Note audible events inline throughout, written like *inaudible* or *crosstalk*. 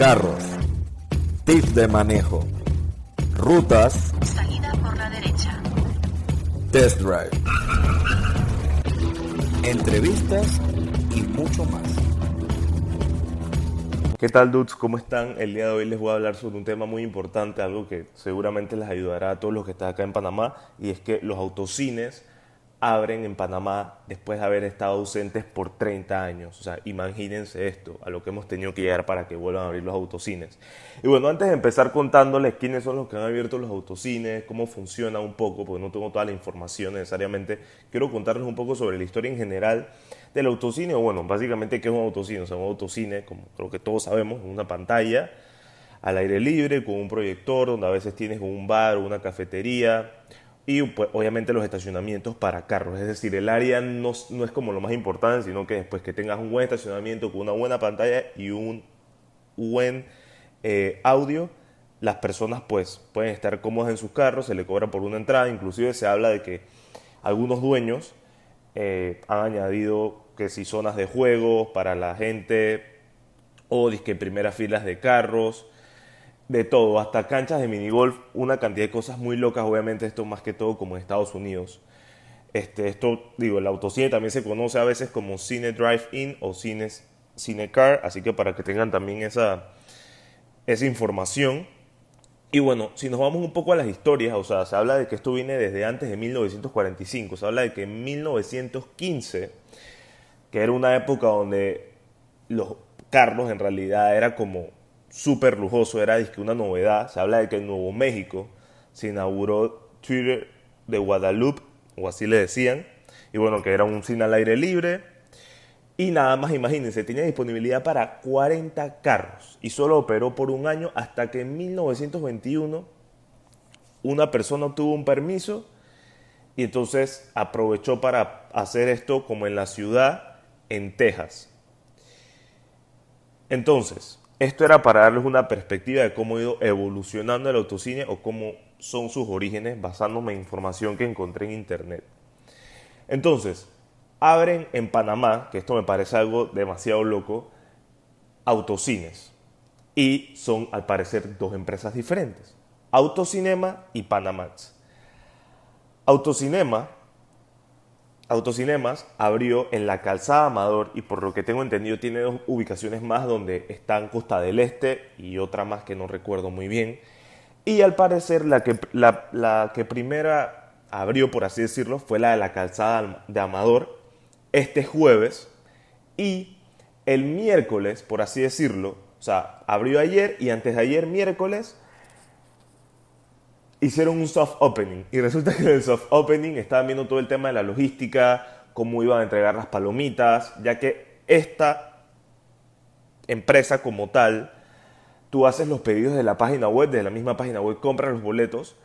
carros, tips de manejo, rutas, Salida por la derecha. test drive, entrevistas y mucho más. ¿Qué tal, dudes? ¿Cómo están? El día de hoy les voy a hablar sobre un tema muy importante, algo que seguramente les ayudará a todos los que están acá en Panamá, y es que los autocines abren en Panamá después de haber estado ausentes por 30 años. O sea, imagínense esto, a lo que hemos tenido que llegar para que vuelvan a abrir los autocines. Y bueno, antes de empezar contándoles quiénes son los que han abierto los autocines, cómo funciona un poco, porque no tengo toda la información necesariamente, quiero contarles un poco sobre la historia en general del autocine, bueno, básicamente qué es un autocine. O sea, un autocine, como creo que todos sabemos, una pantalla al aire libre, con un proyector, donde a veces tienes un bar o una cafetería, y pues, obviamente los estacionamientos para carros. Es decir, el área no, no, es como lo más importante, sino que después que tengas un buen estacionamiento con una buena pantalla y un buen eh, audio, las personas pues pueden estar cómodas en sus carros, se le cobra por una entrada, inclusive se habla de que algunos dueños eh, han añadido que si zonas de juego para la gente o disque primeras filas de carros, de todo, hasta canchas de minigolf, una cantidad de cosas muy locas, obviamente esto más que todo como en Estados Unidos. Este, esto, digo, el autocine también se conoce a veces como cine drive-in o cine, cine car, así que para que tengan también esa, esa información. Y bueno, si nos vamos un poco a las historias, o sea, se habla de que esto viene desde antes de 1945, se habla de que en 1915, que era una época donde los carros en realidad era como súper lujoso, era que una novedad. Se habla de que en Nuevo México se inauguró Twitter de Guadalupe, o así le decían, y bueno, que era un cine al aire libre. Y nada más, imagínense, tenía disponibilidad para 40 carros y solo operó por un año hasta que en 1921 una persona obtuvo un permiso y entonces aprovechó para hacer esto como en la ciudad, en Texas. Entonces, esto era para darles una perspectiva de cómo ha ido evolucionando el autocine o cómo son sus orígenes basándome en información que encontré en internet. Entonces, abren en Panamá, que esto me parece algo demasiado loco, autocines. Y son al parecer dos empresas diferentes, Autocinema y Panamax. Autocinema Autocinemas abrió en la calzada Amador y por lo que tengo entendido tiene dos ubicaciones más donde están Costa del Este y otra más que no recuerdo muy bien. Y al parecer la que, la, que primera abrió, por así decirlo, fue la de la calzada de Amador este jueves y el miércoles, por así decirlo, o sea, abrió ayer y antes de ayer, miércoles, hicieron un soft opening. Y resulta *laughs* que en el soft opening estaban viendo todo el tema de la logística, cómo iban a entregar las palomitas, ya que esta empresa como tal, tú haces los pedidos de la página web, desde la misma página web compras los boletos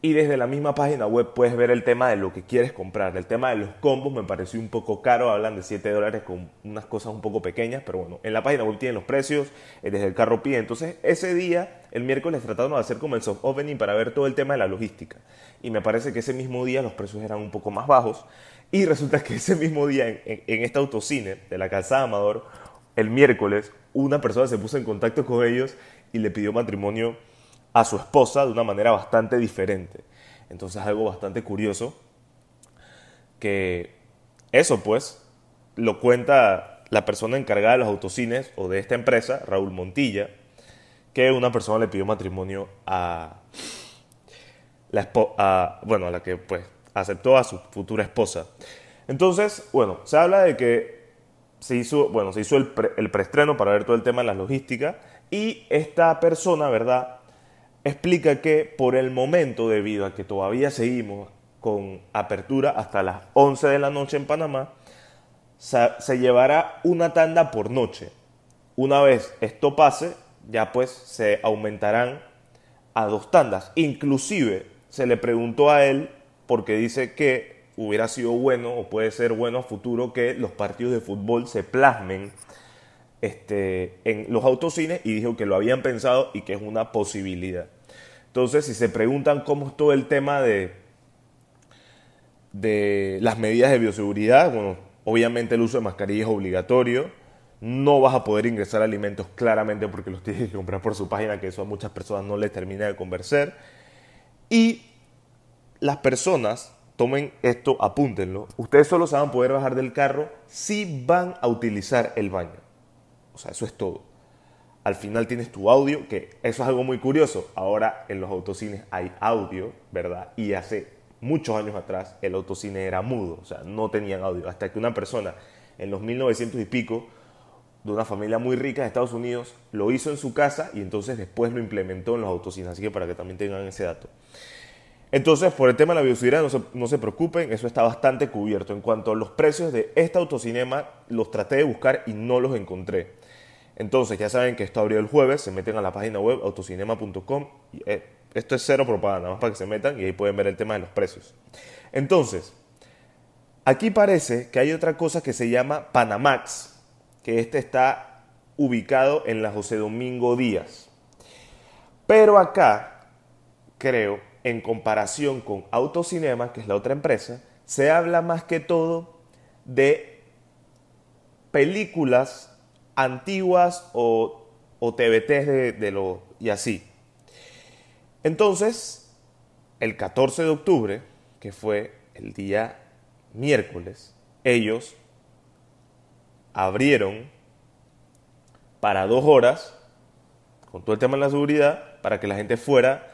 y desde la misma página web puedes ver el tema de lo que quieres comprar. El tema de los combos me pareció un poco caro, hablan de 7 dólares con unas cosas un poco pequeñas, pero bueno, en la página web tienen los precios, eh, desde el carro pide. Entonces, ese día, el miércoles, trataron de hacer como el soft opening para ver todo el tema de la logística. Y me parece que ese mismo día los precios eran un poco más bajos. Y resulta que ese mismo día, en, en, en este autocine de la Calzada Amador, el miércoles, una persona se puso en contacto con ellos y le pidió matrimonio a su esposa de una manera bastante diferente. Entonces algo bastante curioso que eso pues lo cuenta la persona encargada de los autocines o de esta empresa, Raúl Montilla, que una persona le pidió matrimonio a la bueno, a la que pues aceptó a su futura esposa. Entonces, bueno, se habla de que se hizo, bueno, se hizo el, pre, el preestreno para ver todo el tema de la logística y esta persona, ¿verdad? Explica que por el momento, debido a que todavía seguimos con apertura hasta las 11 de la noche en Panamá, se, llevará una tanda por noche. Una vez esto pase, ya pues se aumentarán a dos tandas. Inclusive se le preguntó a él, porque dice que hubiera sido bueno o puede ser bueno a futuro que los partidos de fútbol se plasmen este, en los autocines y dijo que lo habían pensado y que es una posibilidad. Entonces, si se preguntan cómo es todo el tema de, de las medidas de bioseguridad, bueno, obviamente el uso de mascarilla es obligatorio, No vas a poder ingresar alimentos claramente porque los *laughs* tienes que comprar por su página, que eso a muchas personas no les termina de convencer. Y las personas, tomen esto, apúntenlo, ustedes solo se van a poder bajar del carro si van a utilizar el baño. O sea, eso es todo. Al final tienes tu audio, que eso es algo muy curioso. Ahora en los autocines hay audio, ¿verdad? Y hace muchos años atrás el autocine era mudo, o sea, no tenían audio. Hasta que una persona en los 1900 y pico, de una familia muy rica de Estados Unidos, lo hizo en su casa y entonces después lo implementó en los autocines. Así que para que también tengan ese dato. Entonces, por el tema de la bioseguridad, no se, no se, preocupen, eso está bastante cubierto. En cuanto a los precios de este autocinema, los traté de buscar y no los encontré. Entonces, ya saben que esto abrió el jueves, se meten a la página web autocinema.com. Eh, esto es cero propaganda, más para que se metan y ahí pueden ver el tema de los precios. Entonces, aquí parece que hay otra cosa que se llama Panamax, que este está ubicado en la José Domingo Díaz. Pero acá, creo, en comparación con Autocinema, que es la otra empresa, se habla más que todo de películas antiguas o, o TBTs de, de lo y así. Entonces, el 14 de octubre, que fue el día miércoles, ellos abrieron para dos horas, con todo el tema de la seguridad, para que la gente fuera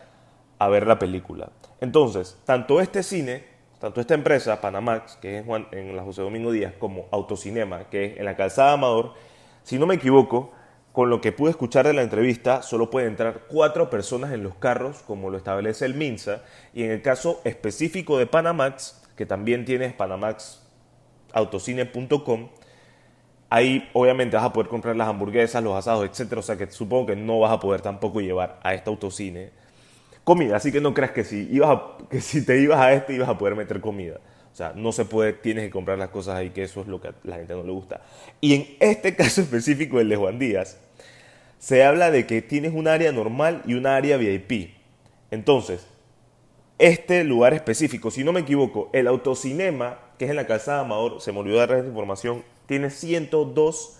a ver la película. Entonces, tanto este cine, tanto esta empresa, Panamax, que es en la José Domingo Díaz, como Autocinema, que es en la Calzada Amador, si no me equivoco, con lo que pude escuchar de la entrevista, solo pueden entrar cuatro personas en los carros, como lo establece el MINSA, y en el caso específico de Panamax, que también tienes panamaxautocine.com, ahí obviamente vas a poder comprar las hamburguesas, los asados, etcétera, o sea que supongo que no vas a poder tampoco llevar a este autocine comida, así que no creas que si, ibas que si te ibas a este ibas a poder meter comida. O sea, no se puede, tienes que comprar las cosas ahí, que eso es lo que a la gente no le gusta. Y en este *laughs* caso específico, el de Juan Díaz, se habla de que tienes un área normal y un área VIP. Entonces, este lugar específico, si no me equivoco, el autocinema, que es en la calzada Amador, se me olvidó dar esta información, tiene 102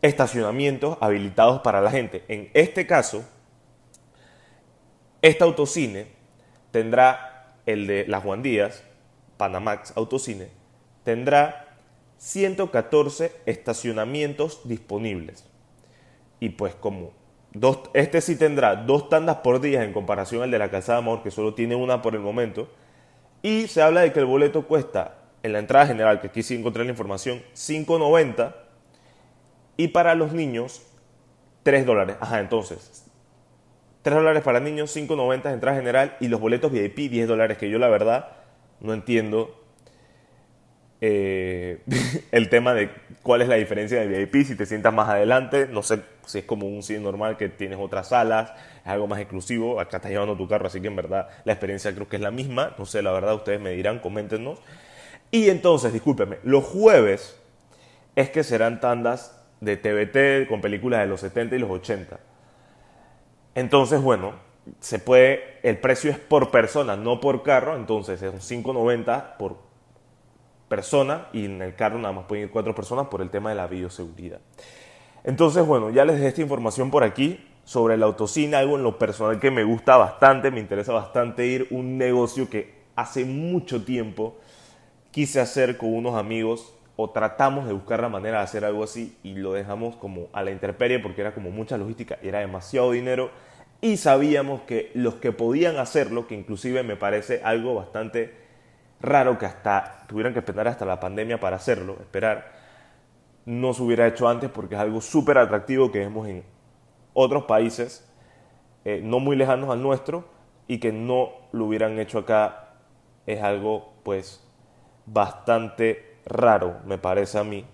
estacionamientos habilitados para la gente. En este caso, este autocine tendrá el de las Juan Díaz, Panamax Autocine, tendrá 114 estacionamientos disponibles. Y pues como dos, este sí tendrá dos tandas por día en comparación al de la Calzada Amor, que solo tiene una por el momento. Y se habla de que el boleto cuesta en la entrada general, que aquí sí encontré la información, 5.90 y para los niños 3 dólares. Ajá, entonces 3 dólares para niños, 5.90 de entrada general y los boletos VIP 10 dólares, que yo la verdad no entiendo eh, *laughs* el tema de cuál es la diferencia de VIP, si te sientas más adelante, no sé si es como un cine normal que tienes otras salas, es algo más exclusivo, acá estás llevando tu carro, así que en verdad la experiencia creo que es la misma, no sé, la verdad ustedes me dirán, coméntenos. Y entonces, discúlpeme, los jueves es que serán tandas de TBT con películas de los 70 y los 80. Entonces, bueno, se puede, el precio es por persona, no por carro, entonces es un 5.90 por persona y en el carro nada más pueden ir cuatro personas por el tema de la bioseguridad. Entonces, bueno, ya les dejé esta información por aquí sobre la autocina, algo en lo personal que me gusta bastante, me interesa bastante ir, un negocio que hace mucho tiempo quise hacer con unos amigos o tratamos de buscar la manera de hacer algo así y lo dejamos como a la intemperie porque era como mucha logística, era demasiado dinero y sabíamos que los que podían hacerlo, que inclusive me parece algo bastante raro que hasta tuvieran que esperar hasta la pandemia para hacerlo, esperar, no se hubiera hecho antes porque es algo súper atractivo que vemos en otros países eh, no muy lejanos al nuestro y que no lo hubieran hecho acá es algo pues bastante raro, me parece a mí.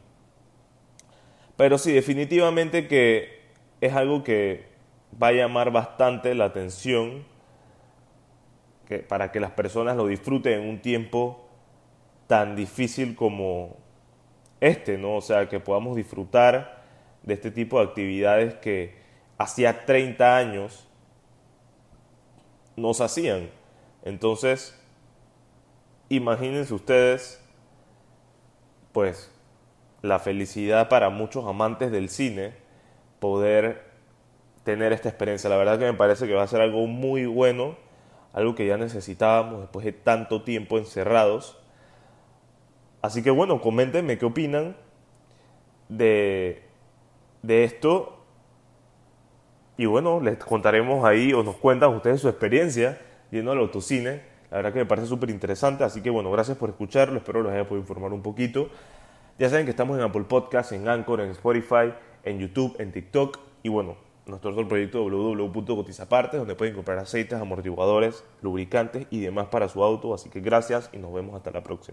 Pero sí, definitivamente que es algo que va a llamar bastante la atención que, para que las personas lo disfruten en un tiempo tan difícil como este, ¿no? O sea, que podamos disfrutar de este tipo de actividades que hacía 30 años nos hacían. Entonces, imagínense ustedes, pues, la felicidad para muchos amantes del cine poder tener esta experiencia. La verdad que me parece que va a ser algo muy bueno, algo que ya necesitábamos después de tanto tiempo encerrados. Así que bueno, coméntenme qué opinan de, de esto. Y bueno, les contaremos ahí o nos cuentan ustedes su experiencia yendo al autocine. La verdad que me parece súper interesante. Así que bueno, gracias por escucharlo. Espero los haya podido informar un poquito. Ya saben que estamos en Apple Podcasts, en Anchor, en Spotify, en YouTube, en TikTok. Y bueno, nuestro otro proyecto www.cotizapartes, donde pueden comprar aceites, amortiguadores, lubricantes y demás para su auto. Así que gracias y nos vemos hasta la próxima.